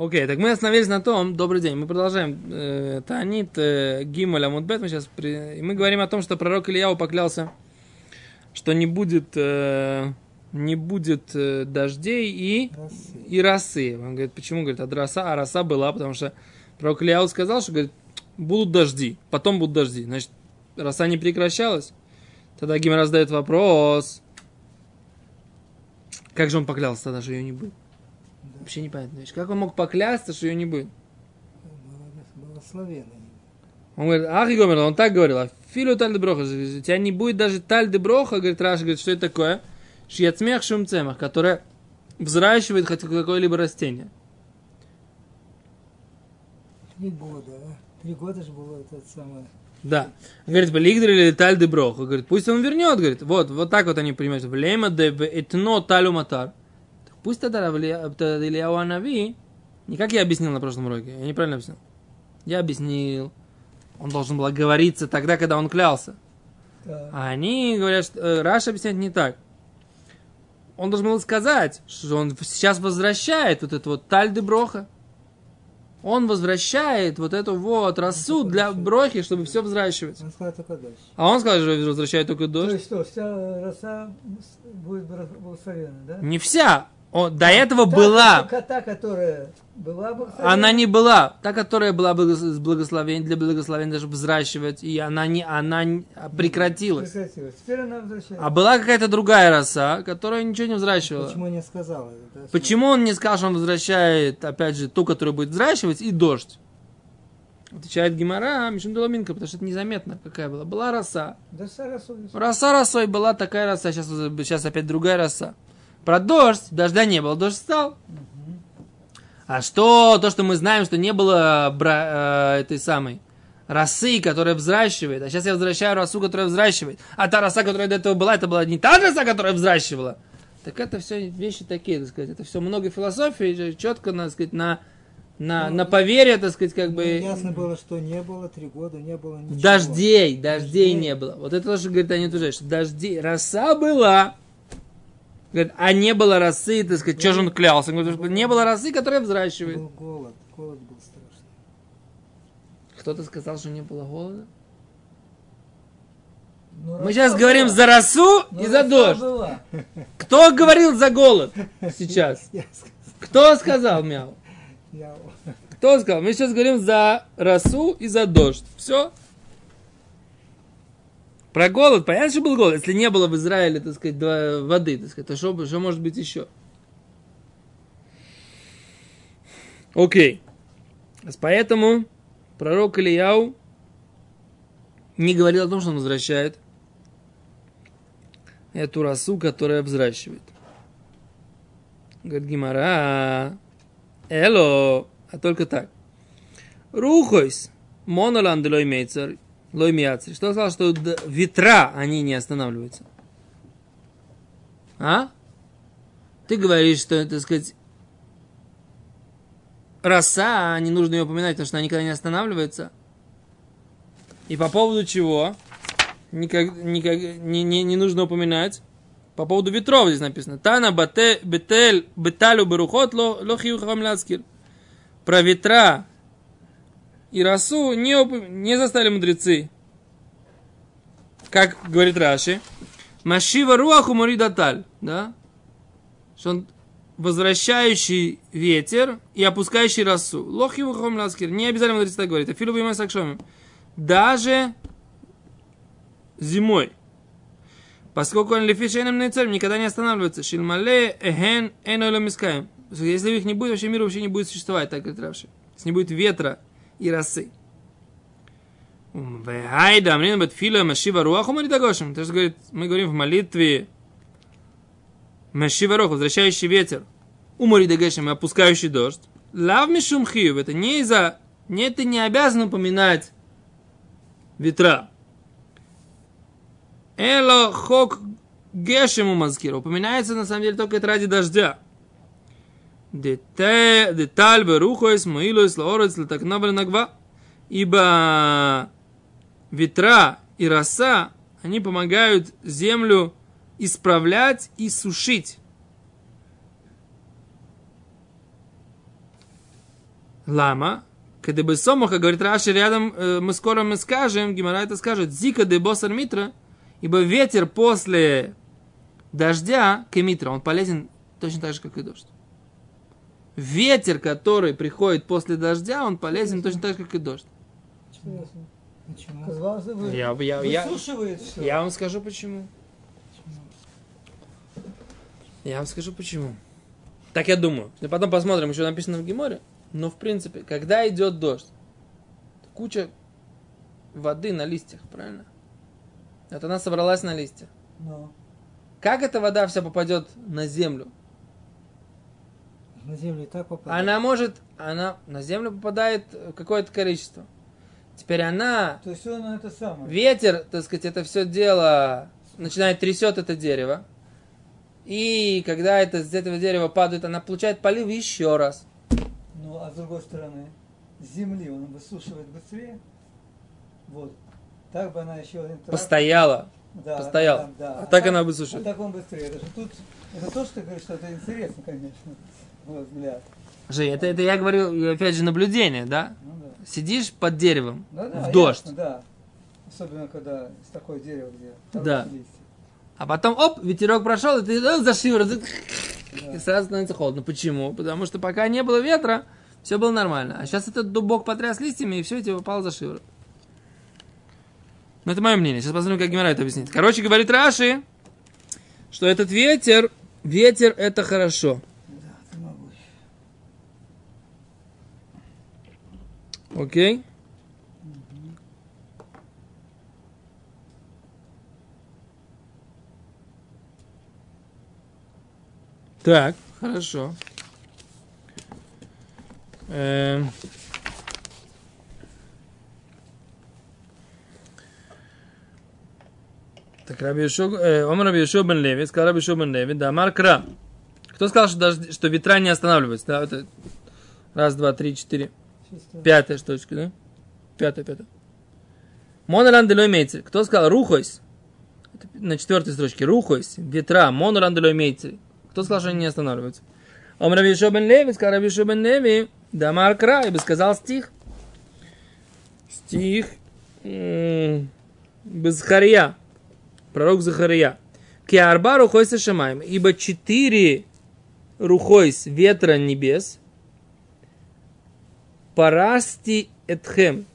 Окей, так мы остановились на том, добрый день, мы продолжаем. Э, Таанит э, Гималь Амудбет, мы сейчас, при... и мы говорим о том, что пророк Ильяу поклялся, что не будет, э, не будет э, дождей и, Росы. и росы. Он говорит, почему? Говорит, от роса, а роса была, потому что пророк Ильяу сказал, что, говорит, будут дожди, потом будут дожди. Значит, роса не прекращалась. Тогда Гималь раздает вопрос, как же он поклялся тогда, что ее не будет? Вообще непонятно. Как он мог поклясться, что ее не будет? Благословенный. Он говорит, ах, Гомер, он так говорил, а филу таль броха, у тебя не будет даже таль броха, говорит Раша, говорит, что это такое? Шьяцмех шум цемах, которое взращивает хоть какое-либо растение. Три года, а? Три года же было это самое. Да. Он говорит, лигдер или таль де броха. Говорит, пусть он вернет, говорит, вот, вот так вот они понимают. Влема де этно талю матар. Пусть тогда Ильяу Анави, не как я объяснил на прошлом уроке, я неправильно объяснил. Я объяснил, он должен был оговориться тогда, когда он клялся. Да. А они говорят, что э, Раша объясняет не так. Он должен был сказать, что он сейчас возвращает вот это вот таль де броха. Он возвращает вот эту вот росу для брохи, чтобы все взращивать. Он сказал только дождь. А он сказал, что возвращает только То дождь. есть что, вся роса будет благословенна, да? Не вся. О, до этого Та- была. Та, та, которая была. Она не была. Та, которая была с благословением, для благословения даже взращивать, и она не, она не- прекратилась. Прекратилась. Теперь она возвращается. А была какая-то другая роса, которая ничего не взращивала. Почему не сказала? Почему он не сказал, что он возвращает, опять же, ту, которая будет взращивать, и дождь? Отвечает Гимара, Мишин Доломинка, потому что это незаметно, какая была. Была роса. Да вся роса. Роса росой была такая роса, сейчас, сейчас опять другая роса. Про дождь, дождя не было, дождь стал. А что, то, что мы знаем, что не было бра- э, этой самой росы, которая взращивает, а сейчас я возвращаю росу, которая взращивает, а та роса, которая до этого была, это была не та роса, которая взращивала. Так это все вещи такие, так сказать, это все много философии, четко, надо сказать, на, на, Ну, на поверье, так сказать, как бы... Ну, ясно было, что не было, три года не было ничего. Дождей, дождей Дождей. не было. Вот это тоже говорит они тоже, что дождей, роса была. Говорит, а не было росы, так сказать, что же он клялся? Он говорит, что не было росы, которая взращивает. Был голод, голод был страшный. Кто-то сказал, что не было голода? Ну, Мы сейчас говорим была. за росу Ну, и за дождь. была. Кто говорил за голод сейчас? Кто сказал, мяу? Кто сказал? Мы сейчас говорим за росу и за дождь. Все. Про голод, понятно, что был голод. Если не было в Израиле, так сказать, два- воды, так сказать, то что, что может быть еще? Окей. Поэтому пророк Ильяу не говорил о том, что он возвращает эту росу, которая взращивает. Говорит Гимара, эло, а только так. Рухойс, моноланд лой мейцер, лой мияцер. Что он сказал, что ветра, они не останавливаются? А? Ты говоришь, что, так сказать, роса, не нужно ее упоминать, потому что она никогда не останавливается. И по поводу чего? Никак, никак, не, не, не нужно упоминать. По поводу ветров здесь написано. Тана бате, бетель, беталю берухот, ло, ло хию хахам ляцкир. Про ветра и росу не, упом- не заставили мудрецы. Как говорит Раши. Машива руаху моридаталь. Да? Что он возвращающий ветер и опускающий росу. Лохи хахам ляцкир. Не обязательно мудрецы так говорят. Афилу бимай сакшомим. Даже зимой. Поскольку он лефишейным нейцером никогда не останавливается. Шильмале эхен искаем. Если их не будет, вообще мир вообще не будет существовать, так говорит Равши. Если не будет ветра и росы. Вайда, амрин бетфила машива руаху маридагошим. То есть говорит, мы говорим в молитве машива возвращающий ветер. У маридагошим, опускающий дождь. Лав мишум хиюв. Это не из-за... Не, ты не обязан упоминать ветра. Эло хок гешему мазкир. Упоминается на самом деле только это ради дождя. Деталь берухойс маилойс лаорец латакнабель нагва. Ибо ветра и роса, они помогают землю исправлять и сушить. Лама, когда бы сомаха, говорит Раши, рядом э, мы скоро мы скажем, Гимара это скажет, зика де босар митра, ибо ветер после дождя, кемитра, он полезен точно так же, как и дождь. Ветер, который приходит после дождя, он полезен точно так же, как и дождь. Почему? Казалось бы, Я, я, я, я вам скажу почему. Я вам скажу почему. Так я думаю. И потом посмотрим, еще написано в Геморе. Но в принципе, когда идет дождь, куча воды на листьях, правильно? Вот она собралась на листья. Но Как эта вода вся попадет на землю? На землю и так попадает. Она может, она на землю попадает какое-то количество. Теперь она, То есть он это самое. ветер, так сказать, это все дело начинает трясет это дерево. И когда это с этого дерева падает, она получает полив еще раз. Ну, а с другой стороны, с земли он высушивает быстрее. Вот. Так бы она еще один тракт- Постояла. Да, постояла. да, да. А так она А высушит. так он быстрее. Это же тут, это то, что ты говоришь, что это интересно, конечно, взгляд. Жень, это, это я говорю, опять же, наблюдение, да? Ну да. Сидишь под деревом Да, да, в дождь, ясно, да. Особенно, когда с такое дерево, где Да. листья. а потом, оп, ветерок прошел, и ты э, за шиворот, и Да. сразу становится холодно. Почему? Потому что пока не было ветра, все было нормально. А сейчас этот дубок потряс листьями, и все, и тебе попало за шиворот. Ну, это мое мнение. Сейчас посмотрим, как Гимара это объяснит. Короче, говорит Раши, что этот ветер, ветер это хорошо. Да, ты могу. Окей? Так, хорошо. Эм. Так, Раби Йошуа, э, Омар Раби Йошуа бен Леви, сказал Раби Йошуа бен Леви, да, Амар Кра. Кто сказал, что, дожди- что ветра не останавливаются? Да, это раз, два, три, четыре. Пятая штучка, да? Пятая, пятая. Моноран дело имеется. Кто сказал рухойс? На четвертой строчке. Рухойс, ветра, моноран дело имеется. Кто сказал, что они не останавливаются? Раби Йошуа бен Леви, сказал Йошуа бен Леви, да Маркра, и бы сказал стих. Стих м, Захария, пророк Захария. Киарба рухойс шамаем, ибо четыре рухойс ветра небес, парасти этхем.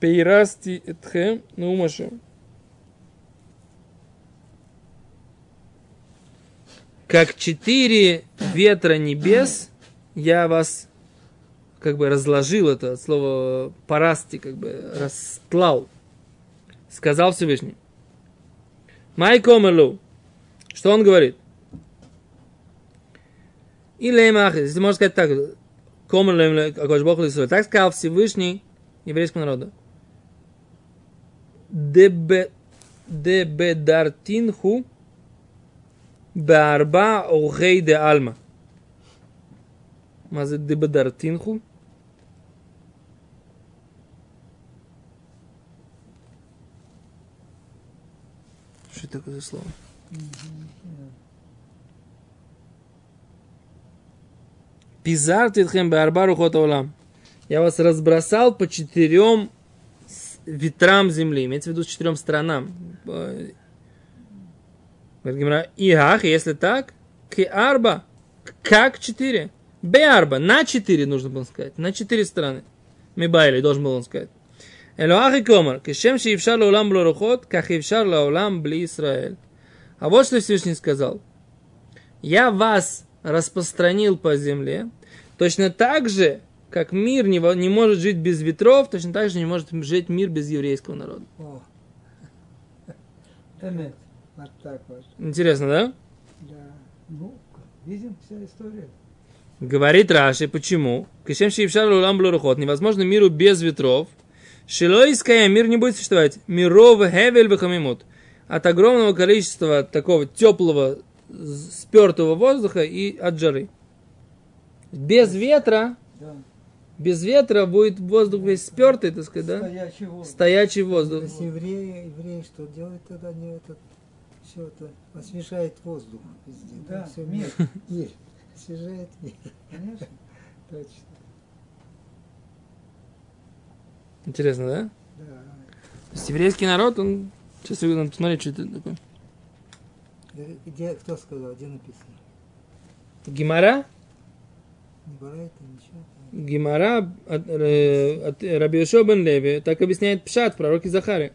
Пейрасти этхем, ну машем. Как четыре ветра небес, я вас как бы разложил это от слова парасти, как бы растлал. Сказал Всевышний. Май комерлу. Что он говорит? И леймах, если можно сказать так, комер лейм Акош Бог Лисрой. Так сказал Всевышний еврейскому народу. Дебе, дебедартинху בארבע אורחי דה עלמא. מה זה דבדרתינכו? Что это такое за слово? Пизар титхем беарба рухот олам. Я вас разбросал по четырем ветрам земли. Имеется в виду четырем сторонам. Э, Ихах, если так, к арба, как четыре? Б арба, на четыре нужно было сказать, на четыре стороны. Мибайли, должен был он сказать. Элоах и комар, кешем шиившар лаулам блорухот, как ившар лаулам бли Исраэль. А вот что Всевышний сказал. Я вас распространил по земле, точно так же, как мир не, не может жить без ветров, точно так же не может жить мир без еврейского народа. О. Эмет. Вот так вот. Интересно, да? Да. Ну, видим вся история. Говорит Раши, почему? Кишем шиившар лулам блурухот. Невозможно миру без ветров. Шилойская мир не будет существовать. Миров хевель вахамимут. От огромного количества такого теплого, спертого воздуха и от жары. Без ветра, Да. без ветра будет воздух весь спертый, так сказать, да? Стоячий воздух. Стоячий воздух. Если евреи, евреи что делают тогда? Не этот, все это освежает воздух везде. Да, все мир. мир. съезжает. Конечно. Точно. Интересно, да? Да. То есть еврейский народ, он... Сейчас надо посмотреть, что это такое. Где- кто сказал, где написано? Гимара? Не барайта, ничего. Гимара от, э, от Раби Йошуа бен Леви так объясняет Пшат, пророке Захаре.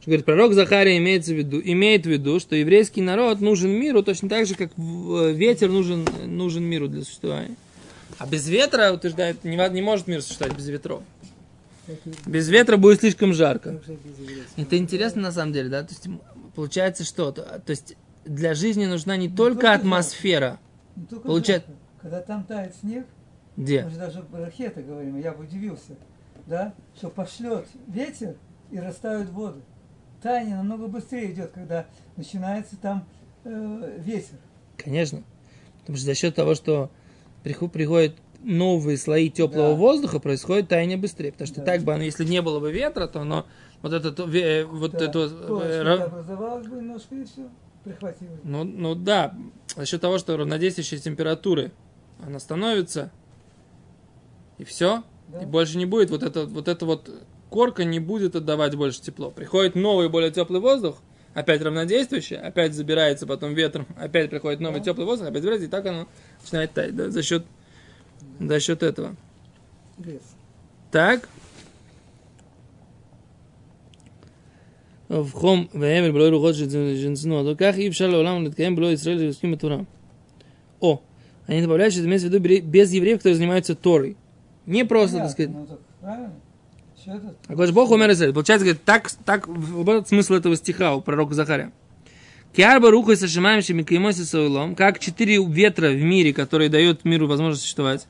Что говорит, пророк Захария имеется в виду, имеет в виду, что еврейский народ нужен миру точно так же, как в- ветер нужен, нужен миру для существования. А без ветра, утверждает, не, не может мир существовать без ветров. Без ветра будет слишком жарко. Это интересно на самом деле, да? То есть получается что? То, то есть для жизни нужна не только только атмосфера. Не только Получает- жарко. Когда там тает снег, Где? мы же даже ракеты говорим, я бы удивился, да, что пошлет ветер и растают воды. Таяние намного быстрее идет, когда начинается там э, ветер. Конечно. Потому что за счет того, что приходят новые слои теплого Да. воздуха, происходит таяние быстрее. Потому что Да. так бы, оно, если не было бы ветра, то оно вот это вот Да. это э, образовалась бы немножко и все, прихватило. ну, ну да, за счет того, что равнодействующие температуры, она становится, и все, Да. и больше не будет вот это вот это вот корка не будет отдавать больше тепло. Приходит новый более теплый воздух, опять равнодействующий, опять забирается потом ветром, опять приходит новый Да. теплый воздух, опять забирается, и так оно начинает таять, да, за счет за счет этого. Лес. Так. в חום והבל בלא רוחות שנצנו, то как אי אפשר לעולם להתקיים בלא ישראל שעוסקים בתורה. О, они добавляют, что это имеется в виду бре- без евреев, которые занимаются Торой. Не просто, так сказать. Ну, так правильно. Все это А говоришь, Бог умер Израиль. Получается, говорит, так, так, вот этот смысл этого стиха у пророка Захария. Киарба рухой сашимаем шемикаймоси сойлом, как четыре ветра в мире, которые дают миру возможность существовать.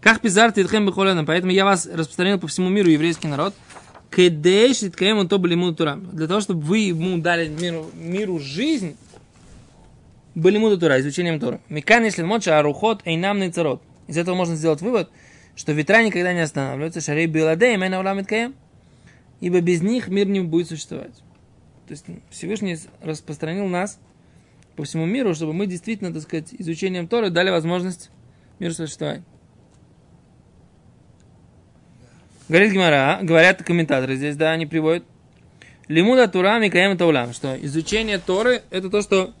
Как пизар титхем бихолена, поэтому я вас распространил по всему миру, еврейский народ. Кедеш титкаем он то были тура. Для того, чтобы вы ему дали миру, миру жизнь, были тура, изучением Тора. Микан, если моча, арухот, эйнам нейцарот. Из этого можно сделать вывод, что ветра никогда не останавливаются, шарей биладей, мэна улам ибо без них мир не будет существовать. То есть Всевышний распространил нас по всему миру, чтобы мы действительно, так сказать, изучением Торы дали возможность миру существовать. Говорит Гимара, говорят комментаторы здесь, да, они приводят. Лимуда Тура Микаем Таулам, что изучение Торы это то, что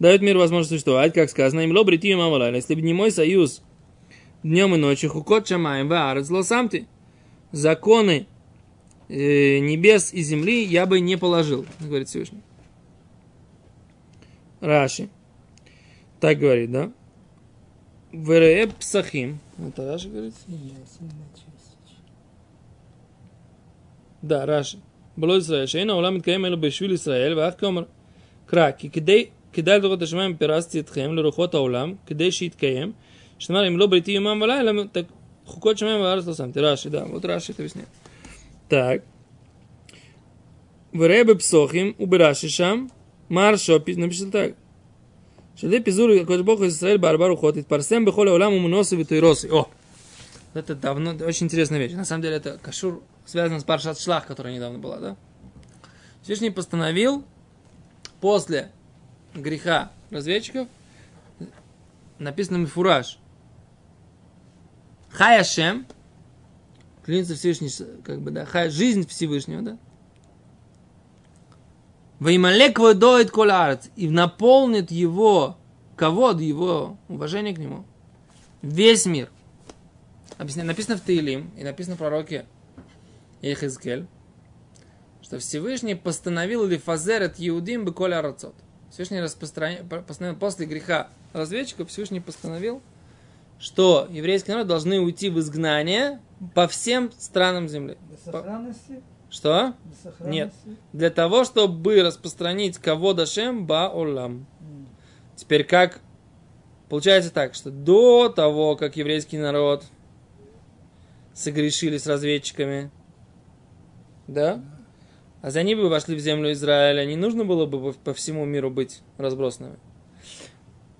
дает миру возможность существовать, как сказано, им ло брити мамалайла, если бы не мой союз днем и ночью, хукот шамаем ваарец сам ты, законы э, небес и земли я бы не положил, говорит Всевышний. Раши. Так говорит, да? Вере псахим. Это Раши говорит? Да, Раши. Было Исраэль. Шейна улам иткаем элу бешвил Израиль, Исраэль, ваав кеомар. Кра, ки кидай дурот ашмаем пирасти итхем лерухот аулам, каем? Что Штамар им ло брити юмам валайла, так хукот шмаем ваарец лосам. Ты Раши, да, вот Раши это объясняет. Так. Вребе псохим, убираши шам, маршо, Напишите так. Шале пизур, кодж бог Исраэль барбару хот, парсем бехоле улам умносу витуйросы. О, это давно, очень интересная вещь. На самом деле это кашур связан с Паршат Шлах, которая недавно была, да? Всевышний постановил после греха разведчиков, написано Мифураж, Хаяшем, клянется Всевышний, как бы, да, хай, жизнь Всевышнего, да? Ваймалек водоит коларец, и наполнит его кого его уважение к нему. Весь мир. Объясня- Написано в Таилим и написано в пророке Ехизкель, что Всевышний постановил лифазер от Иудим бы коля арацот. Всевышний распространя- постановил после греха разведчиков, Всевышний постановил, что еврейский народ должны уйти в изгнание по всем странам земли. До сохранности? Что? До сохранности? Для того, чтобы распространить кого дашем баолам. М. Теперь как? Получается так, что до того, как еврейский народ согрешили с разведчиками, да? А за ними бы вошли в землю Израиля, не нужно было бы по всему миру быть разбросанными.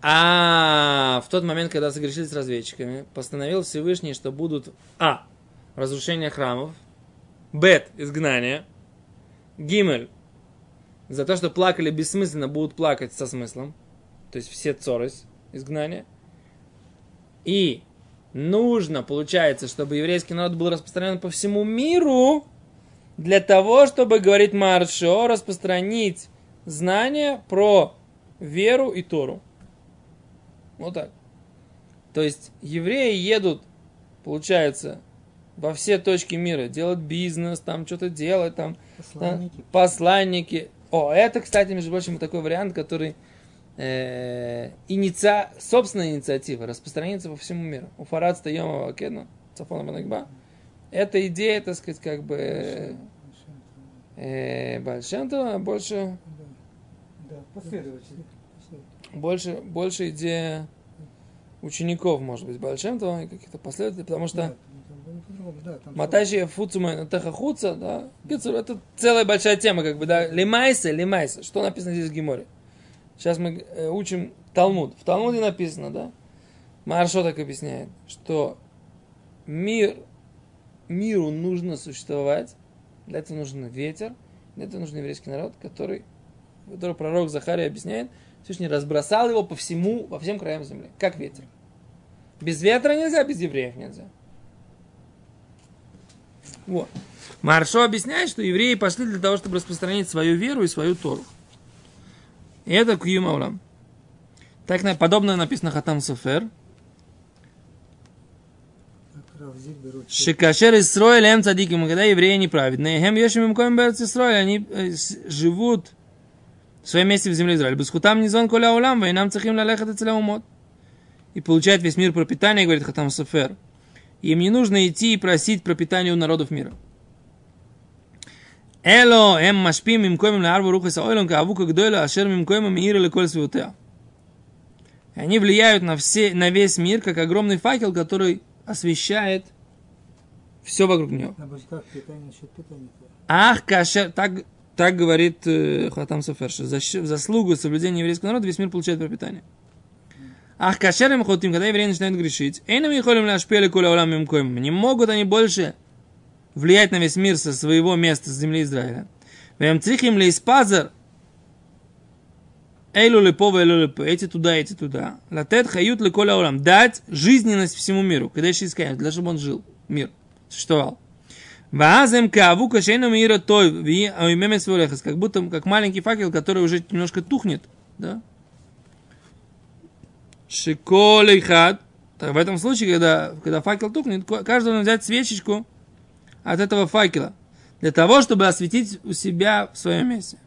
А в тот момент, когда согрешили с разведчиками, постановил Всевышний, что будут А. Разрушение храмов, Бет. Изгнание, Гимель. За то, что плакали бессмысленно, будут плакать со смыслом. То есть все цоры изгнания. И нужно, получается, чтобы еврейский народ был распространен по всему миру, для того, чтобы, говорит Маршо, распространить знания про веру и Тору. Вот так. То есть евреи едут, получается, во все точки мира, делать бизнес, там что-то делать, там Посланники. да, посланники. О, это, кстати, между прочим, такой вариант, который э, инициа... собственная инициатива распространится по всему миру. У Фарад Стаемова Акену, Цафона Банагба. Эта идея, так сказать, как бы э, Большентова, больше, Да, последователи. больше, больше идея учеников, может быть, Большентова и каких-то последователей, потому что Да, Маташи Фуцума Техахуца, да. Это целая большая тема, как бы, да. Лимайса, лимайса. Что написано здесь в Гиморе? Сейчас мы э, учим Талмуд. В Талмуде написано, да. Маршо так объясняет, что мир, миру нужно существовать, для этого нужен ветер, для этого нужен еврейский народ, который, который пророк Захария объясняет, Всевышний разбросал его по всему, во всем краям земли, как ветер. Без ветра нельзя, без евреев нельзя. Вот. Маршо объясняет, что евреи пошли для того, чтобы распространить свою веру и свою Тору. И это Кьюм Аулам. Так подобное написано Хатам учил. Шикашер Исроэль эм цадиким, когда евреи неправедные, хем ешим им коем берц Исроэль, они э, живут в своем месте в земле Израиля. Бесхутам низон коля улам, войнам цахим лалехат и умот. И получает весь мир пропитание, говорит Хатам Софер. Им не нужно идти и просить пропитание у народов мира. Им коем лаарву рухас ойлом каавука гдойла ашер им коем мира леколь святая. И они влияют на, все, на весь мир, как огромный факел, который освещает все вокруг него. Ах, кашер, так, так говорит э, Хатам Софер, что за заслугу соблюдения еврейского народа весь мир получает пропитание. Ах, кашер им хотим, когда евреи начинают грешить, эйнам холим ляшпели куля улам им коим. Не могут они больше влиять на весь мир со своего места, с земли Израиля. Вем цихим ли испазер, Эйлу лепо, эйлу лепо, эти туда, эти туда. Латет хают леколя улам. Дать жизненность всему миру. Когда еще искать, для чтобы он жил. Мир. Существовал. Ваазем каву кашейну мира той ви оймемес волехас. Как будто как маленький факел, который уже немножко тухнет. Да? Шиколей хат. Так в этом случае, когда, когда факел тухнет, должен взять свечечку от этого факела. Для того, чтобы осветить у себя в своем месте.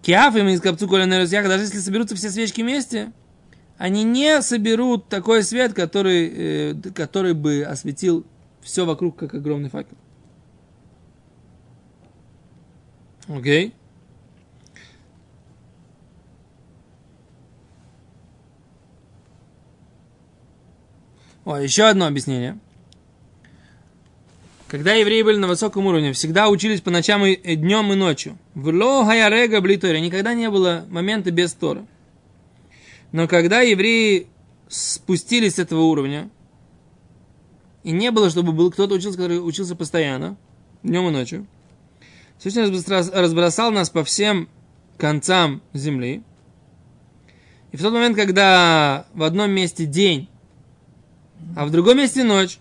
Киаф им из капцу даже если соберутся все свечки вместе, они не соберут такой свет, который, э, который бы осветил все вокруг, как огромный факел. Окей. О, еще одно объяснение. Когда евреи были на высоком уровне, всегда учились по ночам и и днем и ночью. В ло хаярега блитори. Никогда не было момента без Тора. Но когда евреи спустились с этого уровня, и не было, чтобы был кто-то учился, который учился постоянно, днем и ночью, Всевышний разбросал нас по всем концам земли. И в тот момент, когда в одном месте день, а в другом месте ночь,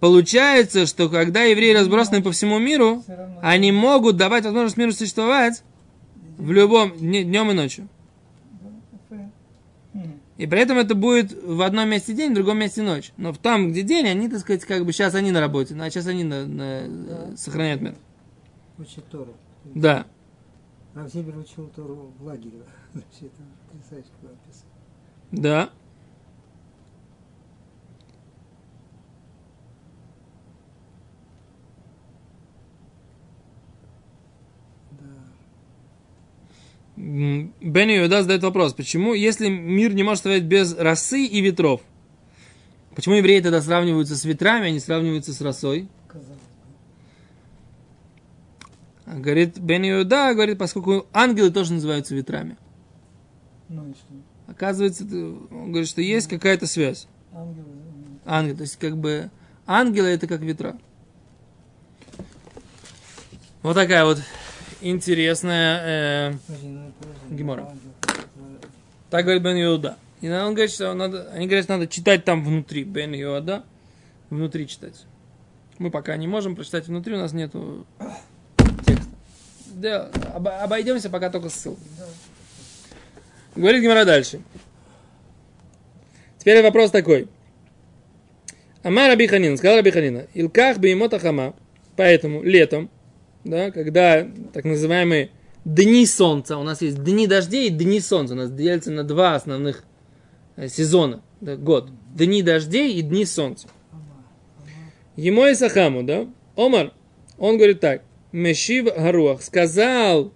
получается, что когда евреи разбросаны по всему миру, они могут давать возможность миру существовать в любом дне- днем и ночью. И при этом это будет в одном месте день, в другом месте ночь. Но в там, где день, они, так сказать, как бы сейчас они на работе, а сейчас они на- на- сохраняют мир. Учит Тору. Да. Рав Зильбер учил Тору в лагере. Вообще, это потрясающе было написано. Да. Да. Бенни Иуда задает вопрос, почему, если мир не может стоять без росы и ветров, почему евреи тогда сравниваются с ветрами, а не сравниваются с росой? А Говорит Бенни Иуда, говорит, поскольку ангелы тоже называются ветрами. Ну и что? Оказывается, он говорит, что есть какая-то связь. Ангелы. м, Ангел, то есть как бы ангелы это как ветра. Вот такая вот интересная. э, ну. Гемора. Так говорит Бен Иуда. И он говорит, что надо, они говорят, что надо читать там внутри Бен Иуда, внутри читать. Мы пока не можем прочитать внутри, у нас нету текста. Да, об- обойдемся пока только ссылкой. Говорит Гимара дальше. Теперь вопрос такой. Ама Раби Ханин, сказал Раби Ханина, Илках беймота хама, поэтому летом, да, когда так называемые дни солнца, у нас есть дни дождей и дни солнца, у нас делятся на два основных э, сезона, да, год. Дни дождей и дни солнца. Ему и Сахаму, да, Омар, он говорит так, Мешив Гаруах, сказал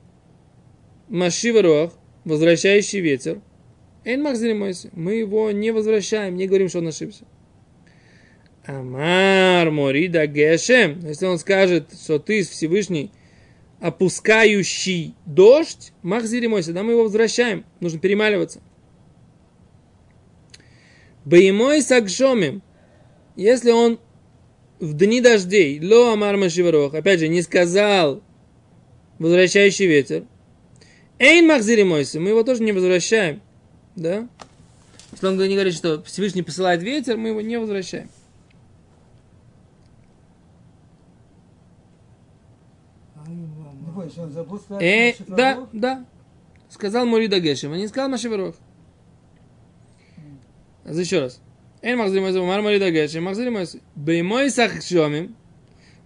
Машив Гаруах, возвращающий ветер, Эйн Махзелимойси, мы его не возвращаем, не говорим, что он ошибся. Амар Морида Гешем, если он скажет, что ты Всевышний опускающий дождь, Махзири мой, тогда мы его возвращаем. Нужно перемаливаться. Боемой сагшомим, если он в дни дождей, ло амар машиварох, опять же, не сказал возвращающий ветер, эйн махзири мойси, мы его тоже не возвращаем. Да? Если он не говорит, что Всевышний посылает ветер, мы его не возвращаем. Ай, Не что он забыл сказать. Э, да, да. Сказал Морида Гешем, а не сказал Машеверох. Еще раз. Махзир мой мар Морида Гешем, махзир мой Беймой сахшомим.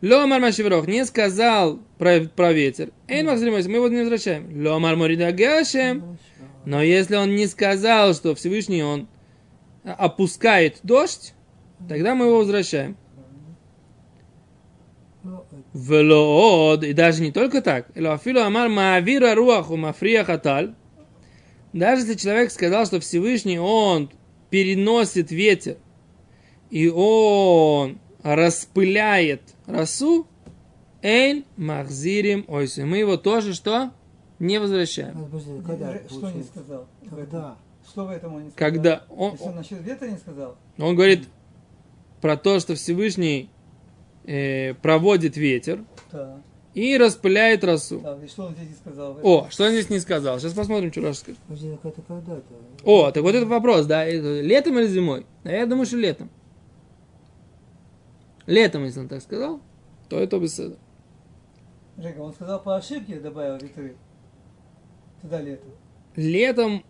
Ло амар Машеверох не сказал про, про ветер. Эн махзир мой мы его не возвращаем. Ло амар Морида Гешем. Но если он не сказал, что Всевышний он опускает дождь, тогда мы его возвращаем. Велоод, и даже не только так, Эло афилу амар маавира руаху мафрия хаталь, даже если человек сказал, что Всевышний, он переносит ветер, и он распыляет росу, эль махзирим ойсу. Мы его тоже что? Не возвращаем. подожди, когда Что не сказал? Когда? Что в этом он не сказал? Когда он, Если он насчет ветра не сказал? он говорит про то, что Всевышний э, проводит ветер Да. и распыляет росу. да. И что он здесь не сказал? О, что он здесь не сказал? Сейчас посмотрим, что Раша скажет. О, так вот это вопрос, да, летом или зимой? А я думаю, что летом. Летом, если он так сказал, то это беседа. Жека, он сказал по ошибке, добавил ветры. Тогда лето. Летом,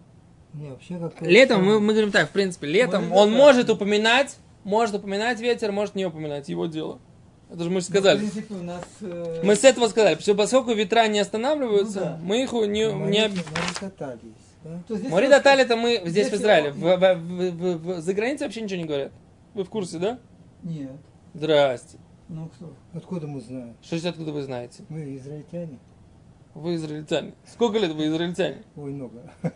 Не, вообще как летом мы, мы говорим так, в принципе, летом Может, он да. может упоминать, может упоминать ветер, может не упоминать, его дело. Это же мы же сказали. Ну, в принципе, у нас... э, Мы с этого сказали, что поскольку ветра не останавливаются, Ну да. мы их не... не... да? то здесь Море Даталь это мы здесь в Здесь Израиле. его- В, в- в- в- в- за границей вообще ничего не говорят. Вы в курсе, да? Нет. Здрасте. Ну кто? Откуда мы знаем? Что здесь откуда вы знаете? Мы израильтяне. Вы израильтяне. Сколько лет вы израильтяне? Ой, много.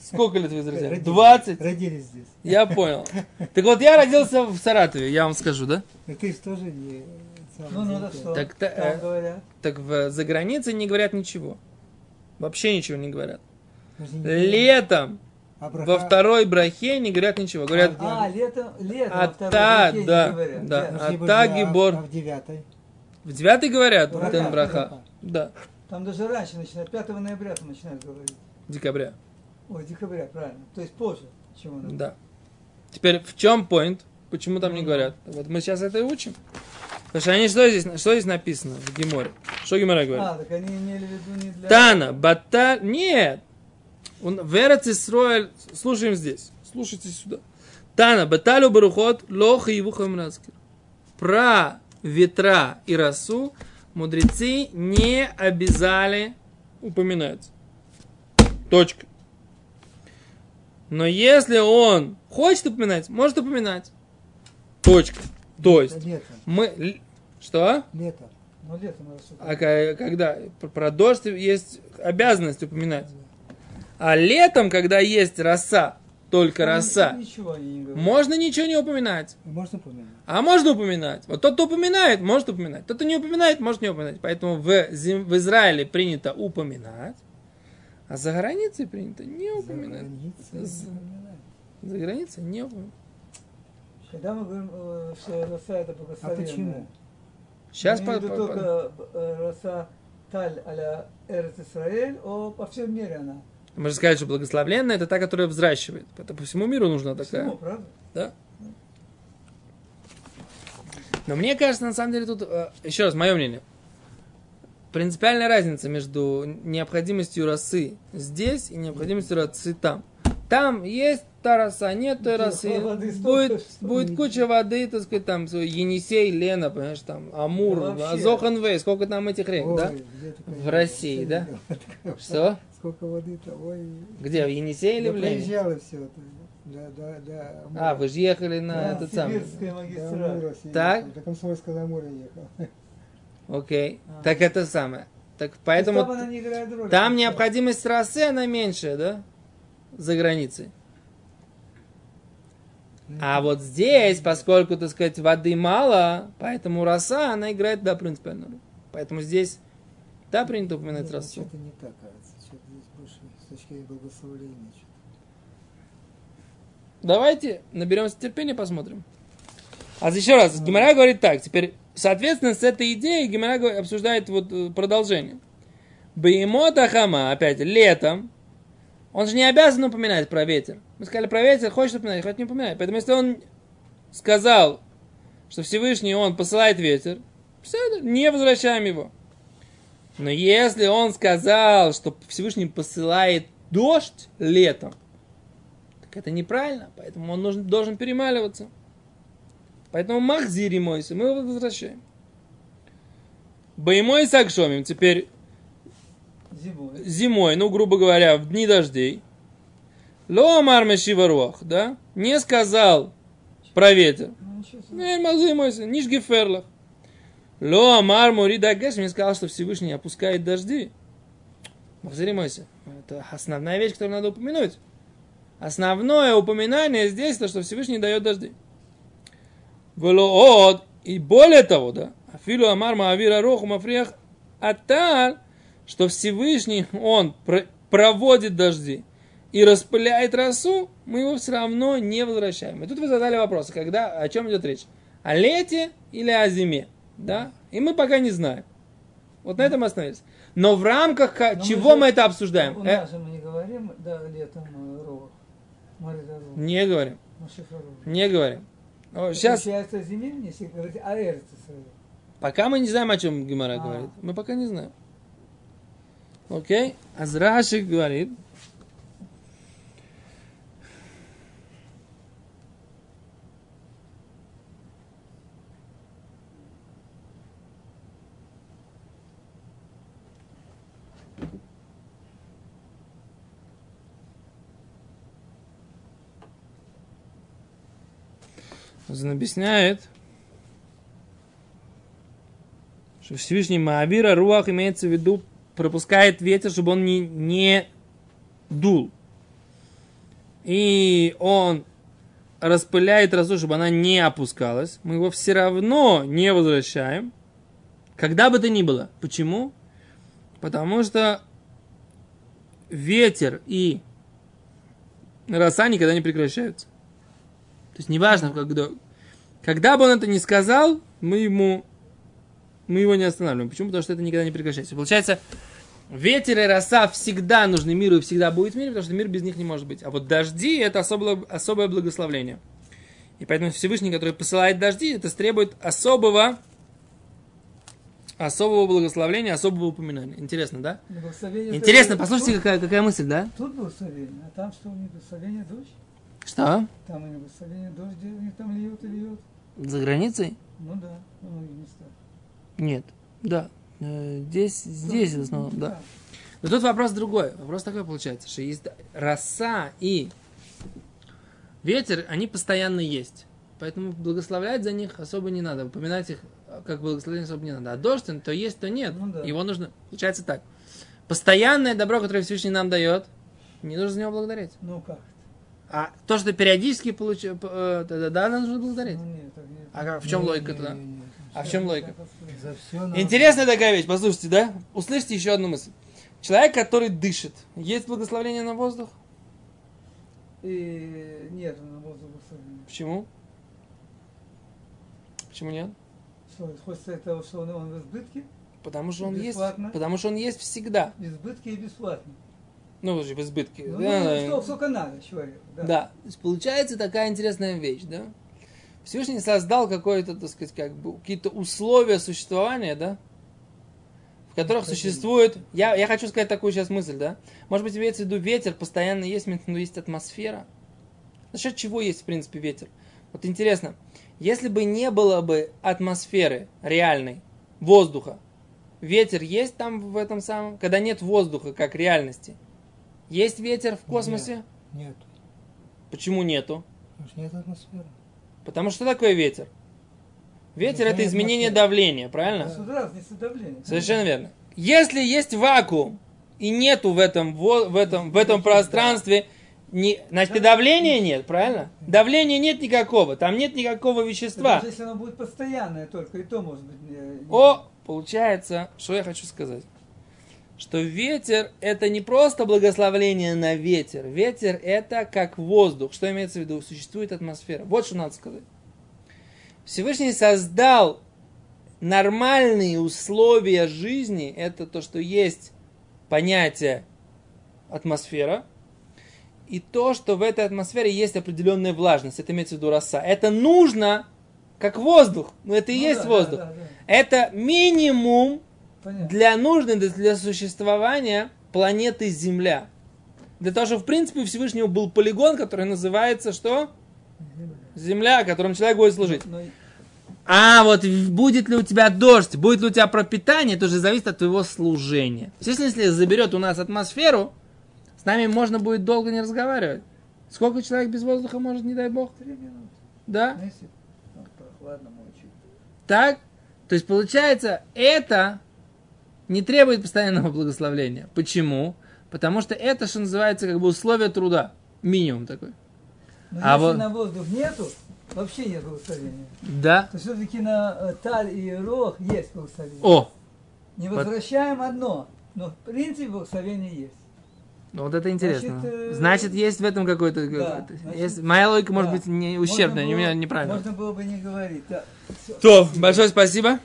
Сколько лет вы? Родились- 20? Родились здесь. Я понял. Так вот, я родился в Саратове, я вам скажу, да? Но ты же тоже не... Ну, ну, да что? Так, та- Там э. Так в, за границей не говорят ничего. Вообще ничего не говорят. Летом Абраха- во второй брахе не говорят ничего. Говорят, А, лето, лето. А во та, да, говорят. да. А та да, гибор. А в девятой? в девятый говорят, Браха, Тен браха. браха. Да, Там даже раньше начинают, 5 ноября там начинают говорить. декабря. Ой, декабря, правильно. То есть позже, чем нас. Да. Теперь в чем point? Почему там не говорят? Вот мы сейчас это и учим. Потому что они что здесь, что здесь написано в Геморе? Что Гемора говорит? А, так они имели в виду не для... Тана, бата... Нет. Он, в Эрец Исроэль... Слушаем здесь. Слушайте сюда. Тана, баталю барухот, лоха и вухамраскер. Про ветра и росу мудрецы не обязали упоминать. Точка. Но если он хочет упоминать, может упоминать. Точка. То есть, Летом. мы... Что? Летом. Ну, летом надо. А когда про дождь есть обязанность упоминать. А летом, когда есть роса, только Там роса, Ничего не можно ничего не упоминать. Можно упомянуть? А можно упоминать. Вот тот, кто упоминает, может упоминать. Тот, кто не упоминает, может не упоминать. Поэтому в, в Израиле принято упоминать, а за границей принято не упоминать. За З- границей упоминать. За границей не упоминать. Когда мы говорим, э, что роса это А благословенная. почему? Сейчас Мы по, по- по- только э, роса таль а-ля Эрц Исраэль, о, по всем мире она. Мы же сказали, что благословленная это та, которая взращивает. Это по всему миру нужна такая. Всему, правда? Да? Но мне кажется, на самом деле, тут, э, еще раз, мое мнение, принципиальная разница между необходимостью росы здесь и необходимостью росы там. Там есть та роса, нет той росы. воды Будет, будет куча воды, так сказать, там, Енисей, Лена, понимаешь, там, Амур, Да вообще. Азоханвей, сколько там этих рек, да? Ой, ты, В России, да? Что? Сколько воды-то, ой. Где, в Енисее или в Лене? все это. Да, да, да. А, вы же ехали на Да, этот самый. Сибирская Да, магистраль. Все Так? До Комсомольского на море ехал. Окей. А. Так это самое. Так поэтому она не играет роли. там необходимость росы, она меньшая, да? За границей. А вот здесь, поскольку, так сказать, воды мало, поэтому роса, она играет, да, принципиальную роль. Поэтому здесь, да, принято упоминать Нет, росу. Что-то не так, кажется. Что-то здесь больше с точки зрения благословления. что-то. Давайте наберемся терпения, посмотрим. А еще раз, Гимара говорит так. Теперь, соответственно, с этой идеей Гимара обсуждает вот э, продолжение. Беймота хама, опять, летом, он же не обязан упоминать про ветер. Мы сказали про ветер, хочет упоминать, хочет не упоминать. Поэтому, если он сказал, что Всевышний, он посылает ветер, все, не возвращаем его. Но если он сказал, что Всевышний посылает дождь летом, так это неправильно, поэтому он нужен, должен перемаливаться. Поэтому махзири мойся, мы его возвращаем. Боемой сакшомим, теперь Зимой. зимой, ну, грубо говоря, в дни дождей. Ло амар мешиваруах, да? Не сказал про ветер. Ну, ничего себе. Не, мазы мойся, ниш геферлах. Ло амар мурида гэш, мне сказал, что Всевышний опускает дожди. Махзири мойся. Это основная вещь, которую надо упомянуть. Основное упоминание здесь, то, что Всевышний дает дожди. Велоот, и более того, да, Афилу Амар Маавира Роху Мафриях Аталь, что Всевышний, он про- проводит дожди и распыляет росу, мы его все равно не возвращаем. И тут вы задали вопрос, когда, о чем идет речь? О лете или о зиме? Да? И мы пока не знаем. Вот на этом мы остановились. Но в рамках ка- Но мы чего же- мы это обсуждаем? У Э, же мы не говорим, да, летом э, Рох. не говорим. Рох. Не говорим. Сейчас, Получается зимин, если говорить о Эрце Исраэль. пока мы не знаем, о чем Гимара А. говорит. Мы пока не знаем. Окей? Азрашик говорит. Он объясняет, что Всевышний Маавира Руах имеется в виду, пропускает ветер, чтобы он не, не дул. И он распыляет росу, чтобы она не опускалась. Мы его все равно не возвращаем. Когда бы то ни было. Почему? Потому что ветер и роса никогда не прекращаются. То есть неважно, когда, когда бы он это не сказал, мы ему мы его не останавливаем. Почему? Потому что это никогда не прекращается. Получается, ветер и роса всегда нужны миру и всегда будет в мире, потому что мир без них не может быть. А вот дожди – это особое, особое благословление. И поэтому Всевышний, который посылает дожди, это требует особого, особого благословления, особого упоминания. Интересно, да? Интересно, послушайте, какая, какая мысль, да? Тут, тут благословение, а там что, не благословение дождь? Что? Там и не благословение дождь, где у них там льет и льет. За границей? Ну да, во многих местах. Нет. Да. Э, Здесь, здесь в основном, да. Но тут вопрос другой. Вопрос такой получается, что есть роса и ветер, они постоянно есть. Поэтому благословлять за них особо не надо. Упоминать их как благословение особо не надо. А дождь, он то есть, то нет. Ну да. Его нужно... Получается так. Постоянное добро, которое Всевышний нам дает, не нужно за него благодарить. Ну как? А то, что периодически получаешь, да, да, да, нужно благодарить. Нет, так нет. А в чем логика тогда? А в чем логика? Интересная такая вещь, послушайте, да? Услышьте еще одну мысль. Человек, который дышит, есть благословение на воздух? И нет на воздух благословения. Почему? Почему нет? Что, хочется этого, что он, он в избытке? Потому что он есть, потому что он есть всегда. В избытке и бесплатно. Ну, в избытке. Ну, да, ну, что, сколько надо человеку. Да. Да. То есть получается такая интересная вещь, да? Всевышний создал какое-то, так сказать, как бы какие-то условия существования, да? В которых существует... Я, я хочу сказать такую сейчас мысль, да? Может быть, имеется в виду ветер, постоянно есть, виду есть атмосфера. За счет чего есть, в принципе, ветер? Вот интересно, если бы не было бы атмосферы реальной, воздуха, ветер есть там в этом самом, когда нет воздуха как реальности, есть ветер в космосе? Нет. Почему нету? Потому что нет атмосферы. Потому что такое ветер? Ветер это изменение давления, правильно? Разница давления. Совершенно верно. Если есть вакуум и нету в этом, в этом, в этом пространстве, не, значит и давления нет, правильно? Давления нет никакого, там нет никакого вещества. Даже если оно будет постоянное только, и то может быть... не- не- О, получается, что я хочу сказать? Что ветер это не просто благословление на ветер. Ветер это как воздух. Что имеется в виду? Существует атмосфера. Вот что надо сказать. Всевышний создал нормальные условия жизни. Это то, что есть понятие атмосфера. И то, что в этой атмосфере есть определенная влажность. Это имеется в виду роса. Это нужно как воздух. Ну, это и Ну есть да, воздух. да, да, да. Это минимум Понятно. для нужной для- существования планеты Земля. Для того, чтобы, в принципе, у Всевышнего был полигон, который называется что? Земля, которым человек будет служить. А вот будет ли у тебя дождь, будет ли у тебя пропитание, это уже зависит от твоего служения. Естественно, если заберет у нас атмосферу, с нами можно будет долго не разговаривать. Сколько человек без воздуха может, не дай бог? Три минуты. Да? Ну. Так? То есть получается, это не требует постоянного благословления. Почему? Потому что это, что называется, как бы условие труда. Минимум такой. Но А если вот- на воздух нету, вообще нет благословения. Да? То все-таки на э, таль и рог есть благословение. О! Не под- возвращаем одно, но в принципе благословение есть. Ну вот это интересно. Значит, э, Значит, есть в этом какой-то... да, какой-то- значит, есть- моя логика может да. быть не ущербная, Можно было- неправильная. Можно было бы не говорить. Да. То, большое спасибо.